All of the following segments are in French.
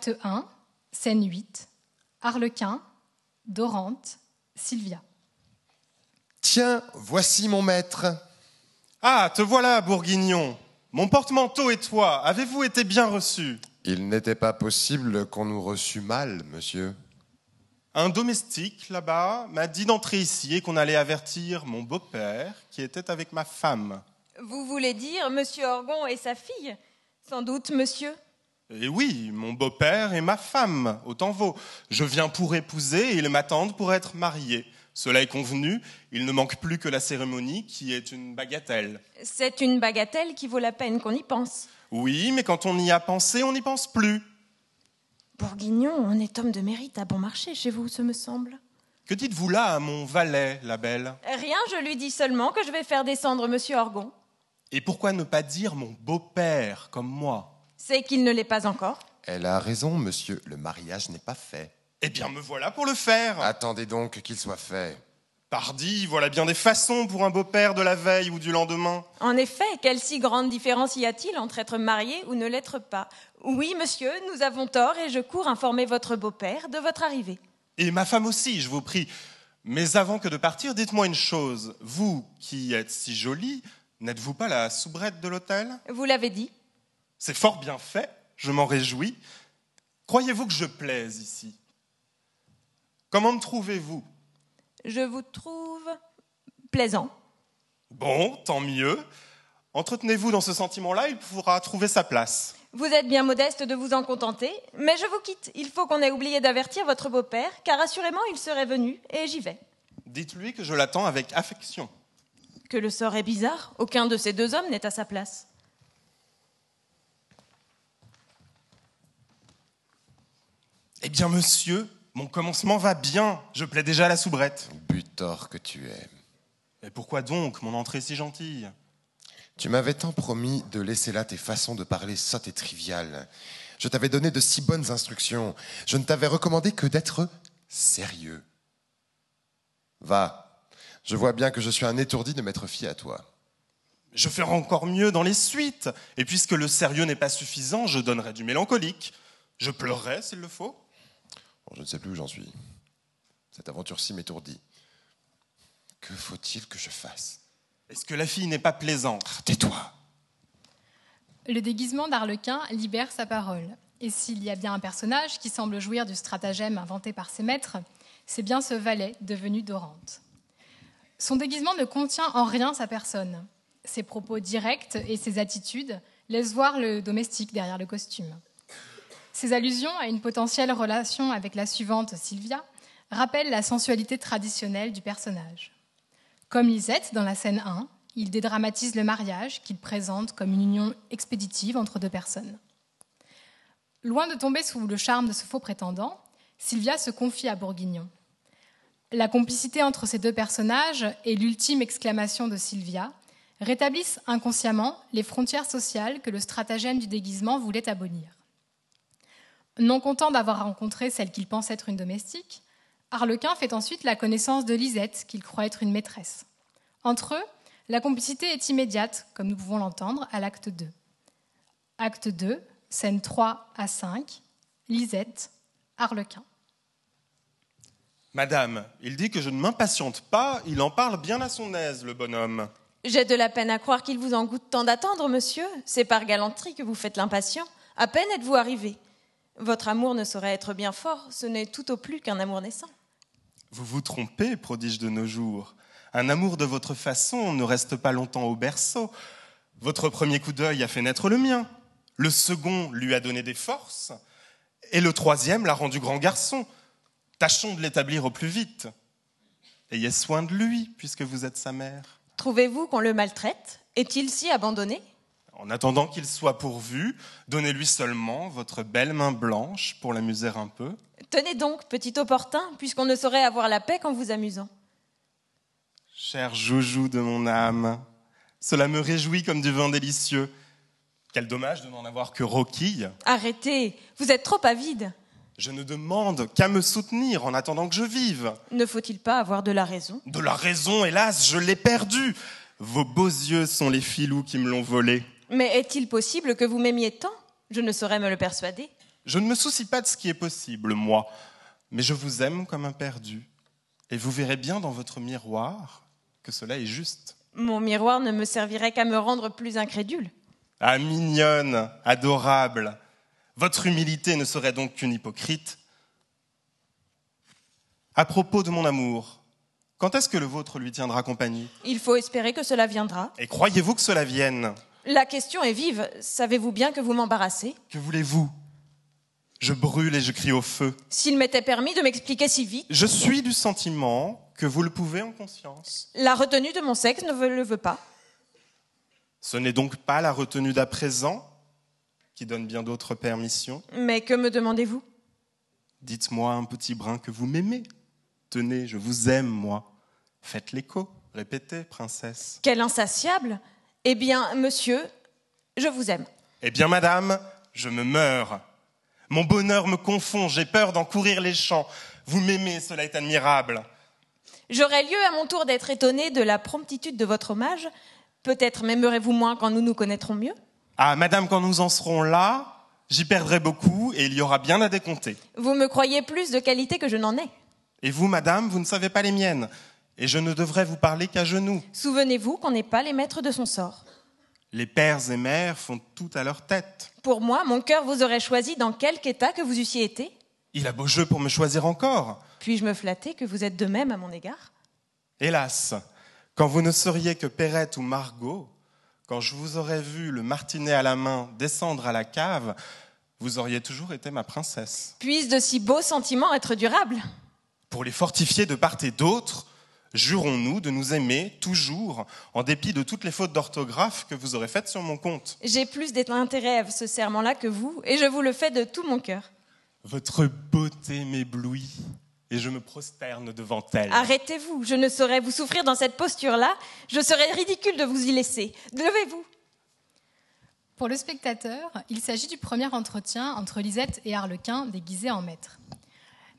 Acte 1, scène 8. Arlequin, Dorante, Sylvia. Tiens, voici mon maître. Ah, te voilà, Bourguignon. Mon porte-manteau et toi, avez-vous été bien reçus Il n'était pas possible qu'on nous reçût mal, monsieur. Un domestique, là-bas, m'a dit d'entrer ici et qu'on allait avertir mon beau-père, qui était avec ma femme. Vous voulez dire Monsieur Orgon et sa fille? Sans doute, monsieur. Et oui, mon beau-père et ma femme, autant vaut. Je viens pour épouser et ils m'attendent pour être marié. Cela est convenu, il ne manque plus que la cérémonie qui est une bagatelle. C'est une bagatelle qui vaut la peine qu'on y pense. Oui, mais quand on y a pensé, on n'y pense plus. Bourguignon, on est homme de mérite à bon marché chez vous, ce me semble. Que dites-vous là à mon valet, la belle? Rien, je lui dis seulement que je vais faire descendre Monsieur Orgon. Et pourquoi ne pas dire mon beau-père comme moi? C'est qu'il ne l'est pas encore. Elle a raison, monsieur, le mariage n'est pas fait. Eh bien, me voilà pour le faire. Attendez donc qu'il soit fait. Pardi, voilà bien des façons pour un beau-père de la veille ou du lendemain. En effet, quelle si grande différence y a-t-il entre être marié ou ne l'être pas? Oui, monsieur, nous avons tort et je cours informer votre beau-père de votre arrivée. Et ma femme aussi, je vous prie. Mais avant que de partir, dites-moi une chose. Vous, qui êtes si jolie, n'êtes-vous pas la soubrette de l'hôtel? Vous l'avez dit C'est fort bien fait, je m'en réjouis. Croyez-vous que je plaise ici? Comment me trouvez-vous? Je vous trouve plaisant. Bon, tant mieux. Entretenez-vous dans ce sentiment-là, il pourra trouver sa place. Vous êtes bien modeste de vous en contenter, mais je vous quitte. Il faut qu'on ait oublié d'avertir votre beau-père, car assurément il serait venu, et j'y vais. Dites-lui que je l'attends avec affection. Que le sort est bizarre, aucun de ces deux hommes n'est à sa place. Eh bien, monsieur, mon commencement va bien. Je plais déjà à la soubrette. Butor que tu es. Mais pourquoi donc mon entrée si gentille? Tu m'avais tant promis de laisser là tes façons de parler sottes et triviales. Je t'avais donné de si bonnes instructions. Je ne t'avais recommandé que d'être sérieux. Va, je vois bien que je suis un étourdi de m'être fié à toi. Je ferai encore mieux dans les suites. Et puisque le sérieux n'est pas suffisant, je donnerai du mélancolique. Je pleurerai s'il le faut. Bon, je ne sais plus où j'en suis. Cette aventure-ci m'étourdit. Que faut-il que je fasse? Est-ce que la fille n'est pas plaisante? Tais-toi. Le déguisement d'Arlequin libère sa parole. Et s'il y a bien un personnage qui semble jouir du stratagème inventé par ses maîtres, c'est bien ce valet devenu Dorante. Son déguisement ne contient en rien sa personne. Ses propos directs et ses attitudes laissent voir le domestique derrière le costume. Ses allusions à une potentielle relation avec la suivante, Sylvia, rappellent la sensualité traditionnelle du personnage. Comme Lisette dans la scène 1, il dédramatise le mariage qu'il présente comme une union expéditive entre deux personnes. Loin de tomber sous le charme de ce faux prétendant, Sylvia se confie à Bourguignon. La complicité entre ces deux personnages et l'ultime exclamation de Sylvia rétablissent inconsciemment les frontières sociales que le stratagème du déguisement voulait abolir. Non content d'avoir rencontré celle qu'il pense être une domestique, Arlequin fait ensuite la connaissance de Lisette, qu'il croit être une maîtresse. Entre eux, la complicité est immédiate, comme nous pouvons l'entendre à l'acte 2. Acte 2, scène 3 à 5, Lisette, Arlequin. Madame, il dit que je ne m'impatiente pas, il en parle bien à son aise, le bonhomme. J'ai de la peine à croire qu'il vous en goûte tant d'attendre, monsieur. C'est par galanterie que vous faites l'impatient. À peine êtes-vous arrivé. Votre amour ne saurait être bien fort, ce n'est tout au plus qu'un amour naissant. Vous vous trompez, prodige de nos jours. Un amour de votre façon ne reste pas longtemps au berceau. Votre premier coup d'œil a fait naître le mien. Le second lui a donné des forces. Et le troisième l'a rendu grand garçon. Tâchons de l'établir au plus vite. Ayez soin de lui, puisque vous êtes sa mère. Trouvez-vous qu'on le maltraite? Est-il si abandonné? En attendant qu'il soit pourvu, donnez-lui seulement votre belle main blanche pour l'amuser un peu. Tenez donc, petit opportun, puisqu'on ne saurait avoir la paix qu'en vous amusant. Cher joujou de mon âme, cela me réjouit comme du vin délicieux. Quel dommage de n'en avoir que roquille. Arrêtez, vous êtes trop avide. Je ne demande qu'à me soutenir en attendant que je vive. Ne faut-il pas avoir de la raison? De la raison, hélas, je l'ai perdue. Vos beaux yeux sont les filous qui me l'ont volée. Mais est-il possible que vous m'aimiez tant? Je ne saurais me le persuader. Je ne me soucie pas de ce qui est possible, moi, mais je vous aime comme un perdu, et vous verrez bien dans votre miroir que cela est juste. Mon miroir ne me servirait qu'à me rendre plus incrédule. Ah, mignonne, adorable. Votre humilité ne serait donc qu'une hypocrite. À propos de mon amour, quand est-ce que le vôtre lui tiendra compagnie? Il faut espérer que cela viendra. Et croyez-vous que cela vienne? La question est vive. Savez-vous bien que vous m'embarrassez? Que voulez-vous? Je brûle et je crie au feu. S'il m'était permis de m'expliquer si vite, Je suis du sentiment que vous le pouvez en conscience. la retenue de mon sexe ne le veut pas. Ce n'est donc pas la retenue d'à présent qui donne bien d'autres permissions? Mais que me demandez-vous? Dites-moi un petit brin que vous m'aimez. Tenez, je vous aime, moi. Faites l'écho. Répétez, princesse. Quel insatiable Eh bien, monsieur, je vous aime. Eh bien, madame, je me meurs. Mon bonheur me confond, j'ai peur d'en courir les champs. Vous m'aimez, cela est admirable. J'aurai lieu à mon tour d'être étonné de la promptitude de votre hommage. Peut-être m'aimerez-vous moins quand nous nous connaîtrons mieux? Ah, madame, quand nous en serons là, j'y perdrai beaucoup et il y aura bien à décompter. Vous me croyez plus de qualité que je n'en ai. Et vous, madame, vous ne savez pas les miennes. Et je ne devrais vous parler qu'à genoux. Souvenez-vous qu'on n'est pas les maîtres de son sort. Les pères et mères font tout à leur tête. Pour moi, mon cœur vous aurait choisi dans quelque état que vous eussiez été. Il a beau jeu pour me choisir encore. Puis-je me flatter que vous êtes de même à mon égard? Hélas, quand vous ne seriez que Perrette ou Margot, quand je vous aurais vu le martinet à la main descendre à la cave, vous auriez toujours été ma princesse. Puisse de si beaux sentiments être durables Pour les fortifier de part et d'autre, jurons-nous de nous aimer toujours, en dépit de toutes les fautes d'orthographe que vous aurez faites sur mon compte. J'ai plus d'intérêt à ce serment-là que vous, et je vous le fais de tout mon cœur. Votre beauté m'éblouit et je me prosterne devant elle. Arrêtez-vous, je ne saurais vous souffrir dans cette posture-là, je serais ridicule de vous y laisser. Levez-vous. Pour le spectateur, il s'agit du premier entretien entre Lisette et Harlequin déguisés en maître.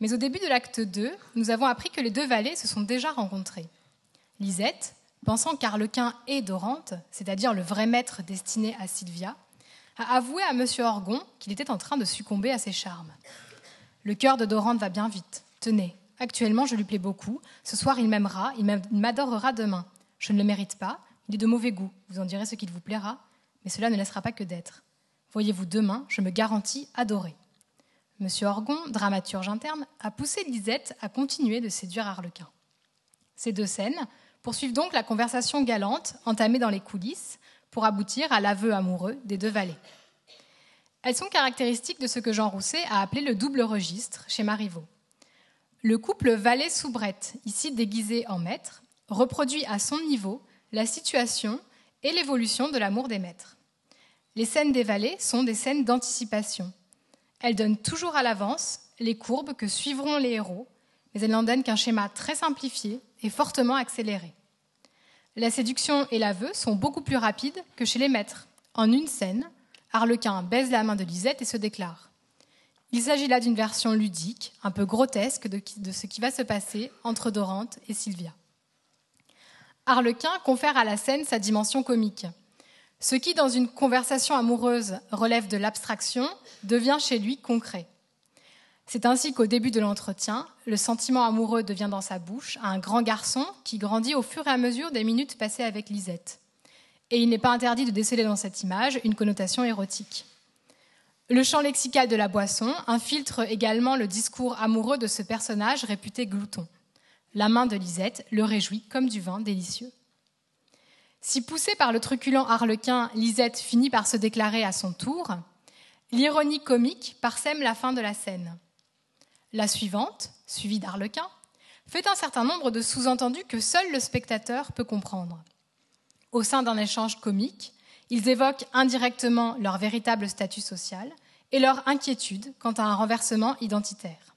Mais au début de l'acte 2, nous avons appris que les deux valets se sont déjà rencontrés. Lisette, pensant qu'Harlequin est Dorante, c'est-à-dire le vrai maître destiné à Sylvia, a avoué à M. Orgon qu'il était en train de succomber à ses charmes. Le cœur de Dorante va bien vite. Tenez, actuellement je lui plais beaucoup. Ce soir il m'aimera, il m'adorera demain. Je ne le mérite pas, il est de mauvais goût. Vous en direz ce qu'il vous plaira, mais cela ne laissera pas que d'être. Voyez-vous, demain, je me garantis adorer. Monsieur Orgon, dramaturge interne, a poussé Lisette à continuer de séduire Harlequin. Ces deux scènes poursuivent donc la conversation galante entamée dans les coulisses pour aboutir à l'aveu amoureux des deux valets. Elles sont caractéristiques de ce que Jean Rousset a appelé le double registre chez Marivaux. Le couple valet-soubrette, ici déguisé en maître, reproduit à son niveau la situation et l'évolution de l'amour des maîtres. Les scènes des valets sont des scènes d'anticipation. Elles donnent toujours à l'avance les courbes que suivront les héros, mais elles n'en donnent qu'un schéma très simplifié et fortement accéléré. La séduction et l'aveu sont beaucoup plus rapides que chez les maîtres. En une scène, Harlequin baise la main de Lisette et se déclare. Il s'agit là d'une version ludique, un peu grotesque de, de, ce qui va se passer entre Dorante et Sylvia. Harlequin confère à la scène sa dimension comique. Ce qui, dans une conversation amoureuse, relève de l'abstraction, devient chez lui concret. C'est ainsi qu'au début de l'entretien, le sentiment amoureux devient dans sa bouche un grand garçon qui grandit au fur et à mesure des minutes passées avec Lisette. Et il n'est pas interdit de déceler dans cette image une connotation érotique. Le champ lexical de la boisson infiltre également le discours amoureux de ce personnage réputé glouton. La main de Lisette le réjouit comme du vin délicieux. Si poussée par le truculent harlequin, Lisette finit par se déclarer à son tour, l'ironie comique parsème la fin de la scène. La suivante, suivie d'Arlequin, fait un certain nombre de sous-entendus que seul le spectateur peut comprendre. Au sein d'un échange comique, ils évoquent indirectement leur véritable statut social et leur inquiétude quant à un renversement identitaire.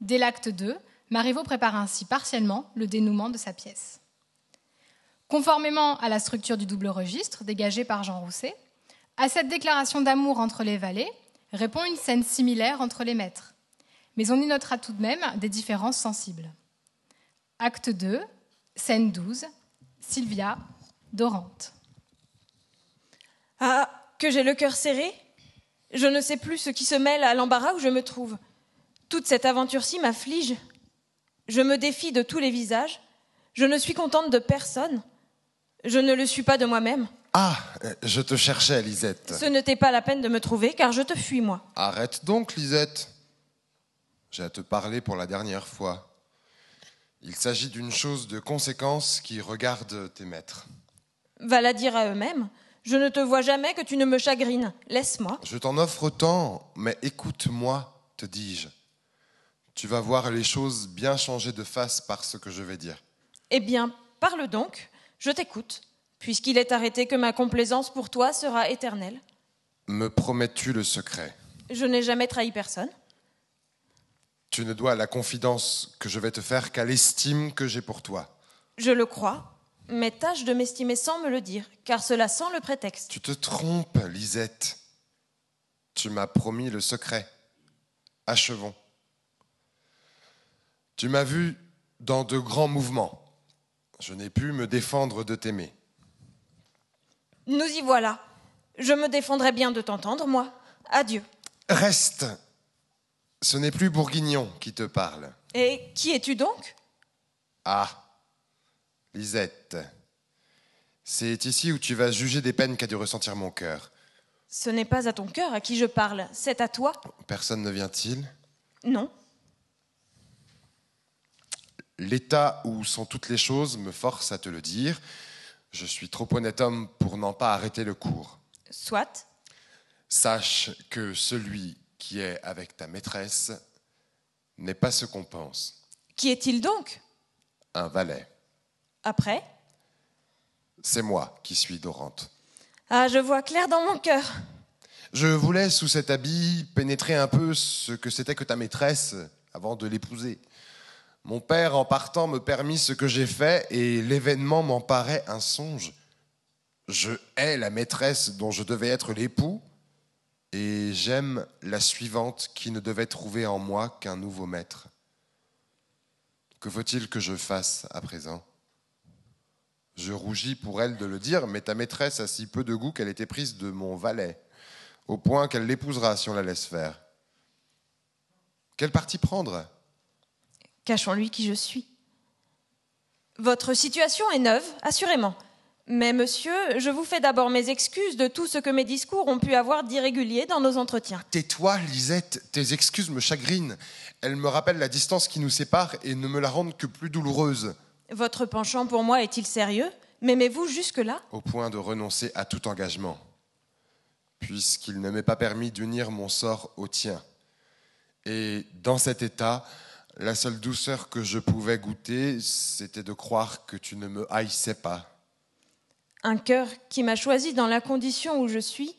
Dès l'acte 2, Marivaux prépare ainsi partiellement le dénouement de sa pièce. Conformément à la structure du double registre dégagée par Jean Rousset, à cette déclaration d'amour entre les valets répond une scène similaire entre les maîtres. Mais on y notera tout de même des différences sensibles. Acte 2, scène 12, Sylvia, Dorante. Ah, que j'ai le cœur serré Je ne sais plus ce qui se mêle à l'embarras où je me trouve. Toute cette aventure-ci m'afflige. Je me défie de tous les visages. Je ne suis contente de personne. Je ne le suis pas de moi-même. Ah, je te cherchais, Lisette. Ce n'était pas la peine de me trouver, car je te fuis, moi. Arrête donc, Lisette. J'ai à te parler pour la dernière fois. Il s'agit d'une chose de conséquence qui regarde tes maîtres. Va la dire à eux-mêmes. Je ne te vois jamais que tu ne me chagrines. Laisse-moi. Je t'en offre autant, mais écoute-moi, te dis-je. Tu vas voir les choses bien changer de face par ce que je vais dire. Eh bien, parle donc. Je t'écoute, puisqu'il est arrêté que ma complaisance pour toi sera éternelle. Me promets-tu le secret? Je n'ai jamais trahi personne. Tu ne dois la confidence que je vais te faire qu'à l'estime que j'ai pour toi. Je le crois, mais tâche de m'estimer sans me le dire, car cela sent le prétexte. Tu te trompes, Lisette. Tu m'as promis le secret. Achevons. Tu m'as vu dans de grands mouvements. Je n'ai pu me défendre de t'aimer. Nous y voilà. Je me défendrai bien de t'entendre, moi. Adieu. Reste. Ce n'est plus Bourguignon qui te parle. Et qui es-tu donc? Ah, Lisette. C'est ici où tu vas juger des peines qu'a dû ressentir mon cœur. Ce n'est pas à ton cœur à qui je parle, c'est à toi. Personne ne vient-il? Non. L'état où sont toutes les choses me force à te le dire. Je suis trop honnête homme pour n'en pas arrêter le cours. Soit. Sache que celui qui est avec ta maîtresse n'est pas ce qu'on pense. Qui est-il donc? Un valet. Après? C'est moi qui suis Dorante. Ah, je vois clair dans mon cœur. Je voulais, sous cet habit, pénétrer un peu ce que c'était que ta maîtresse avant de l'épouser. Mon père, en partant, me permit ce que j'ai fait et l'événement m'en paraît un songe. Je hais la maîtresse dont je devais être l'époux et j'aime la suivante qui ne devait trouver en moi qu'un nouveau maître. Que faut-il que je fasse à présent? Je rougis pour elle de le dire, mais ta maîtresse a si peu de goût qu'elle était prise de mon valet, au point qu'elle l'épousera si on la laisse faire. Quel parti prendre? Cachons-lui qui je suis. Votre situation est neuve, assurément. Mais monsieur, je vous fais d'abord mes excuses de tout ce que mes discours ont pu avoir d'irrégulier dans nos entretiens. Tais-toi, Lisette, tes excuses me chagrinent. Elles me rappellent la distance qui nous sépare et ne me la rendent que plus douloureuse. Votre penchant pour moi est-il sérieux? M'aimez-vous jusque-là? Au point de renoncer à tout engagement, puisqu'il ne m'est pas permis d'unir mon sort au tien. Et dans cet état, la seule douceur que je pouvais goûter, c'était de croire que tu ne me haïssais pas. Un cœur qui m'a choisi dans la condition où je suis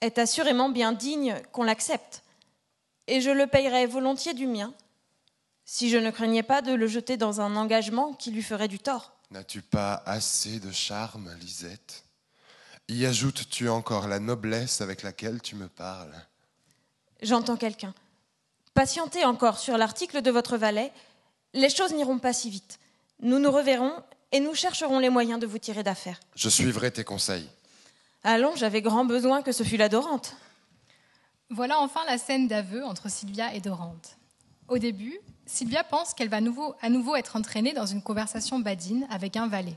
est assurément bien digne qu'on l'accepte, et je le payerais volontiers du mien, si je ne craignais pas de le jeter dans un engagement qui lui ferait du tort. N'as-tu pas assez de charme, Lisette? Y ajoutes-tu encore la noblesse avec laquelle tu me parles? J'entends quelqu'un. Patientez encore sur l'article de votre valet. Les choses n'iront pas si vite. Nous nous reverrons et nous chercherons les moyens de vous tirer d'affaire. Je suivrai tes conseils. Allons, j'avais grand besoin que ce fût la Dorante. Voilà enfin la scène d'aveu entre Sylvia et Dorante. Au début, Sylvia pense qu'elle va nouveau, à nouveau être entraînée dans une conversation badine avec un valet.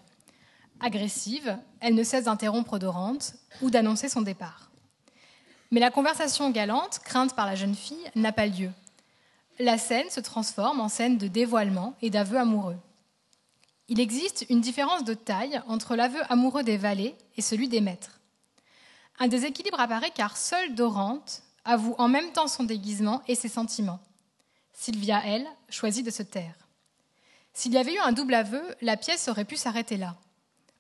Agressive, elle ne cesse d'interrompre Dorante ou d'annoncer son départ. Mais la conversation galante, crainte par la jeune fille, n'a pas lieu. La scène se transforme en scène de dévoilement et d'aveu amoureux. Il existe une différence de taille entre l'aveu amoureux des valets et celui des maîtres. Un déséquilibre apparaît car seule Dorante avoue en même temps son déguisement et ses sentiments. Sylvia, elle, choisit de se taire. S'il y avait eu un double aveu, la pièce aurait pu s'arrêter là.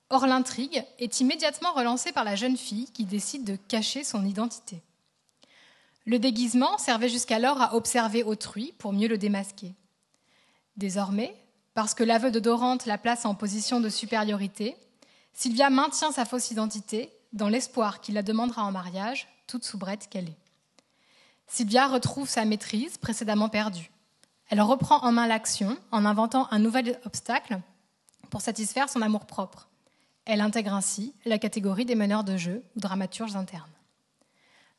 Or, l'intrigue est immédiatement relancée par la jeune fille qui décide de cacher son identité. Le déguisement servait jusqu'alors à observer autrui pour mieux le démasquer. Désormais, parce que l'aveu de Dorante la place en position de supériorité, Sylvia maintient sa fausse identité dans l'espoir qu'il la demandera en mariage, toute soubrette qu'elle est. Sylvia retrouve sa maîtrise précédemment perdue. Elle reprend en main l'action en inventant un nouvel obstacle pour satisfaire son amour-propre. Elle intègre ainsi la catégorie des meneurs de jeu ou dramaturges internes.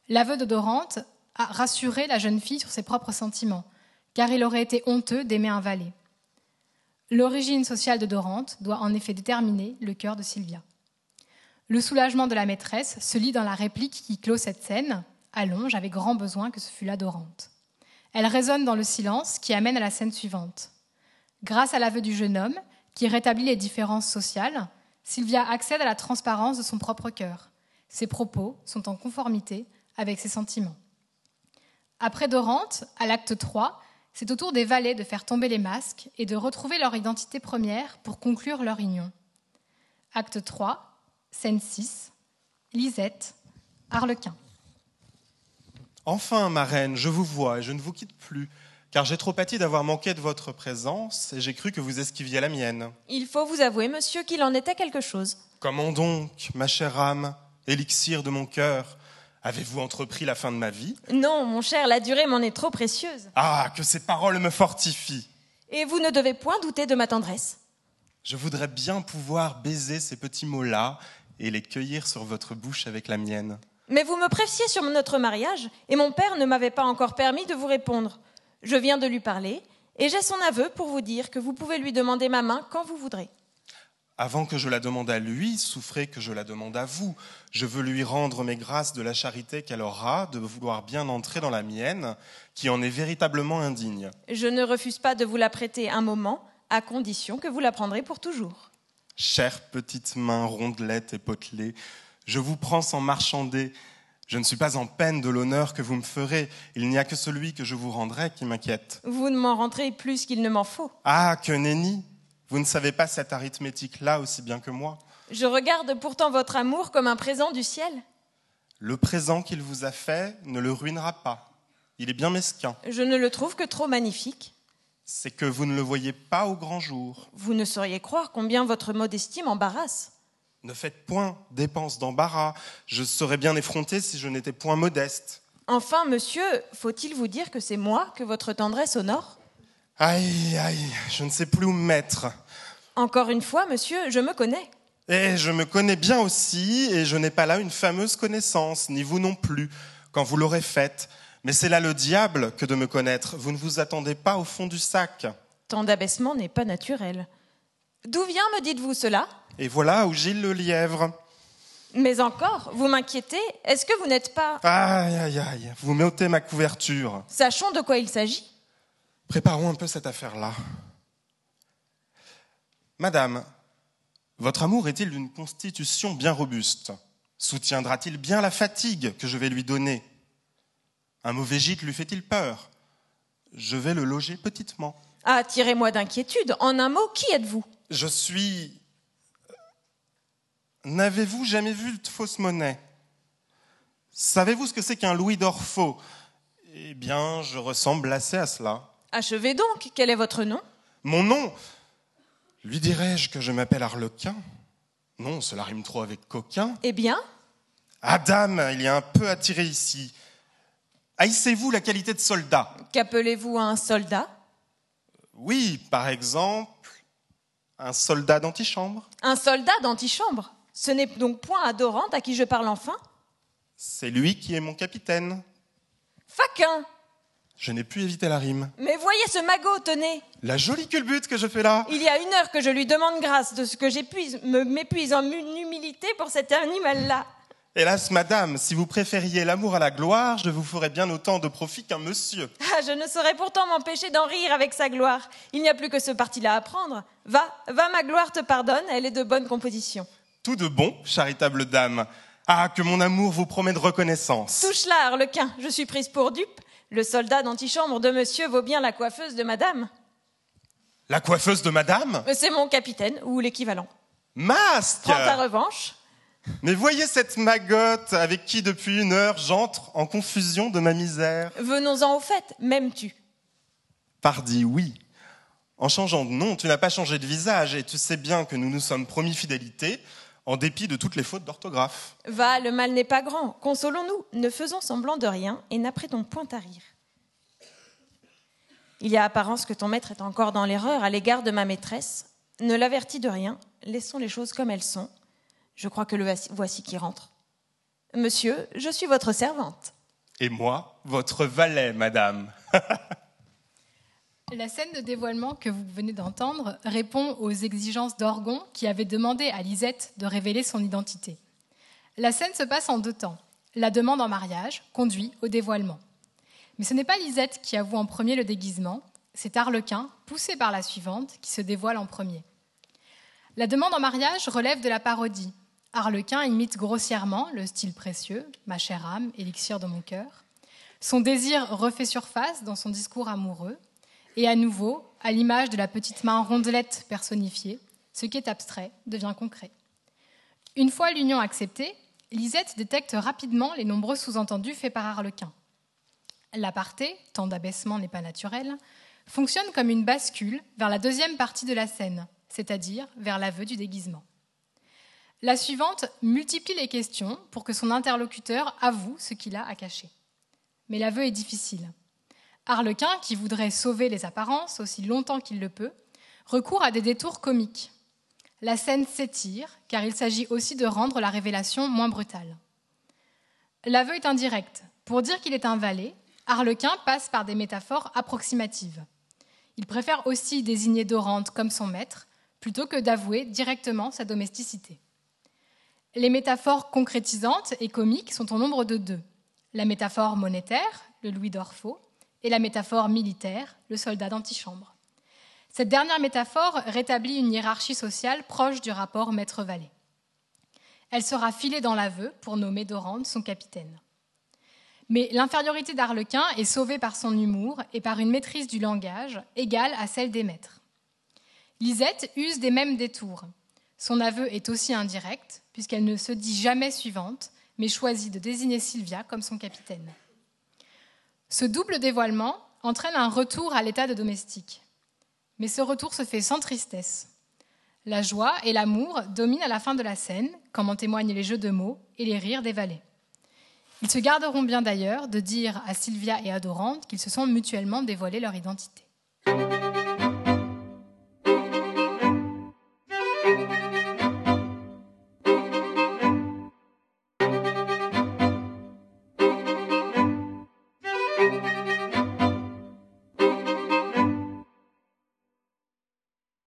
L'aveu de Dorante a rassuré la jeune fille sur ses propres sentiments, car il aurait été honteux d'aimer un valet. L'origine sociale de Dorante doit en effet déterminer le cœur de Sylvia. Le soulagement de la maîtresse se lit dans la réplique qui clôt cette scène. Allons, j'avais grand besoin que ce fût la Dorante. Elle résonne dans le silence qui amène à la scène suivante. Grâce à l'aveu du jeune homme, qui rétablit les différences sociales, Sylvia accède à la transparence de son propre cœur. Ses propos sont en conformité avec ses sentiments. Après Dorante, à l'acte 3, c'est au tour des valets de faire tomber les masques et de retrouver leur identité première pour conclure leur union. Acte 3, scène 6, Lisette, Harlequin. Enfin, ma reine, je vous vois et je ne vous quitte plus, car j'ai trop pâti d'avoir manqué de votre présence et j'ai cru que vous esquiviez la mienne. Il faut vous avouer, monsieur, qu'il en était quelque chose. Comment donc, ma chère âme, élixir de mon cœur Avez-vous entrepris la fin de ma vie? Non, mon cher, la durée m'en est trop précieuse. Ah, que ces paroles me fortifient Et vous ne devez point douter de ma tendresse. Je voudrais bien pouvoir baiser ces petits mots-là et les cueillir sur votre bouche avec la mienne. Mais vous me préfiez sur notre mariage, et mon père ne m'avait pas encore permis de vous répondre. Je viens de lui parler, et j'ai son aveu pour vous dire que vous pouvez lui demander ma main quand vous voudrez. Avant que je la demande à lui, souffrez que je la demande à vous. Je veux lui rendre mes grâces de la charité qu'elle aura de vouloir bien entrer dans la mienne, qui en est véritablement indigne. Je ne refuse pas de vous la prêter un moment, à condition que vous la prendrez pour toujours. Chère petite main rondelette et potelée, je vous prends sans marchander. Je ne suis pas en peine de l'honneur que vous me ferez. Il n'y a que celui que je vous rendrai qui m'inquiète. Vous ne m'en rentrez plus qu'il ne m'en faut. Ah, que nenni Vous ne savez pas cette arithmétique-là aussi bien que moi. Je regarde pourtant votre amour comme un présent du ciel. Le présent qu'il vous a fait ne le ruinera pas. Il est bien mesquin. Je ne le trouve que trop magnifique. C'est que vous ne le voyez pas au grand jour. Vous ne sauriez croire combien votre modestie m'embarrasse. Ne faites point dépense d'embarras. Je serais bien effronté si je n'étais point modeste. Enfin, monsieur, faut-il vous dire que c'est moi que votre tendresse honore? Aïe, aïe, je ne sais plus où me mettre. Encore une fois, monsieur, je me connais. Et je me connais bien aussi, et je n'ai pas là une fameuse connaissance, ni vous non plus, quand vous l'aurez faite. Mais c'est là le diable que de me connaître. Vous ne vous attendez pas au fond du sac. Tant d'abaissement n'est pas naturel. D'où vient, me dites-vous cela? Et voilà où Gilles le lièvre. Mais encore, vous m'inquiétez Est-ce que vous n'êtes pas... Aïe, aïe, aïe, vous m'ôtez ma couverture. Sachons de quoi il s'agit? Préparons un peu cette affaire-là. Madame, votre amour est-il d'une constitution bien robuste? Soutiendra-t-il bien la fatigue que je vais lui donner? Un mauvais gîte lui fait-il peur? Je vais le loger petitement. Ah, tirez-moi d'inquiétude. En un mot, qui êtes-vous? Je suis. N'avez-vous jamais vu de fausse monnaie? Savez-vous ce que c'est qu'un louis d'or faux? Eh bien, je ressemble assez à cela. Achevez donc. Quel est votre nom? Mon nom Lui dirais-je que je m'appelle Harlequin Non, cela rime trop avec coquin. Eh bien? Adam, il y a un peu à tirer ici. Haïssez-vous la qualité de soldat? Qu'appelez-vous un soldat? Oui, par exemple, un soldat d'antichambre. Un soldat d'antichambre? Ce n'est donc point à Dorante à qui je parle enfin? C'est lui qui est mon capitaine. Faquin Je n'ai pu éviter la rime. Mais voyez ce magot, tenez La jolie culbute que je fais là Il y a une heure que je lui demande grâce de ce que j'épuise, me m'épuise en une humilité pour cet animal-là. Hélas, madame, si vous préfériez l'amour à la gloire, je vous ferais bien autant de profit qu'un monsieur. Ah, je ne saurais pourtant m'empêcher d'en rire avec sa gloire. Il n'y a plus que ce parti-là à prendre. Va, va, ma gloire te pardonne, elle est de bonne composition. Tout de bon, charitable dame. Ah, que mon amour vous promet de reconnaissance. Touche-la, Harlequin, je suis prise pour dupe. Le soldat d'antichambre de monsieur vaut bien la coiffeuse de madame. La coiffeuse de madame? C'est mon capitaine, ou l'équivalent. Masque Prends ta revanche. Mais voyez cette magotte avec qui depuis une heure j'entre en confusion de ma misère. Venons-en au fait, m'aimes-tu? Pardi, oui. En changeant de nom, tu n'as pas changé de visage et tu sais bien que nous nous sommes promis fidélité en dépit de toutes les fautes d'orthographe. Va, le mal n'est pas grand. Consolons-nous, ne faisons semblant de rien et n'apprêtons point à rire. Il y a apparence que ton maître est encore dans l'erreur à l'égard de ma maîtresse. Ne l'avertis de rien, laissons les choses comme elles sont. Je crois que le voici qui rentre. Monsieur, je suis votre servante. Et moi, votre valet, madame. La scène de dévoilement que vous venez d'entendre répond aux exigences d'Orgon qui avait demandé à Lisette de révéler son identité. La scène se passe en deux temps. La demande en mariage conduit au dévoilement. Mais ce n'est pas Lisette qui avoue en premier le déguisement, c'est Arlequin, poussé par la suivante, qui se dévoile en premier. La demande en mariage relève de la parodie. Arlequin imite grossièrement le style précieux, ma chère âme, élixir de mon cœur. Son désir refait surface dans son discours amoureux, et à nouveau, à l'image de la petite main rondelette personnifiée, ce qui est abstrait devient concret. Une fois l'union acceptée, Lisette détecte rapidement les nombreux sous-entendus faits par Arlequin. L'aparté, tant d'abaissement n'est pas naturel, fonctionne comme une bascule vers la deuxième partie de la scène, c'est-à-dire vers l'aveu du déguisement. La suivante multiplie les questions pour que son interlocuteur avoue ce qu'il a à cacher. Mais l'aveu est difficile. Arlequin, qui voudrait sauver les apparences aussi longtemps qu'il le peut, recourt à des détours comiques. La scène s'étire, car il s'agit aussi de rendre la révélation moins brutale. L'aveu est indirect. Pour dire qu'il est un valet, Arlequin passe par des métaphores approximatives. Il préfère aussi désigner Dorante comme son maître, plutôt que d'avouer directement sa domesticité. Les métaphores concrétisantes et comiques sont au nombre de deux. La métaphore monétaire, le louis d'or faux, et la métaphore militaire, le soldat d'antichambre. Cette dernière métaphore rétablit une hiérarchie sociale proche du rapport maître-valet. Elle sera filée dans l'aveu pour nommer Dorante son capitaine. Mais l'infériorité d'Arlequin est sauvée par son humour et par une maîtrise du langage égale à celle des maîtres. Lisette use des mêmes détours. Son aveu est aussi indirect, puisqu'elle ne se dit jamais suivante, mais choisit de désigner Sylvia comme son capitaine. Ce double dévoilement entraîne un retour à l'état de domestique. Mais ce retour se fait sans tristesse. La joie et l'amour dominent à la fin de la scène, comme en témoignent les jeux de mots et les rires des valets. Ils se garderont bien d'ailleurs de dire à Sylvia et à Dorante qu'ils se sont mutuellement dévoilés leur identité.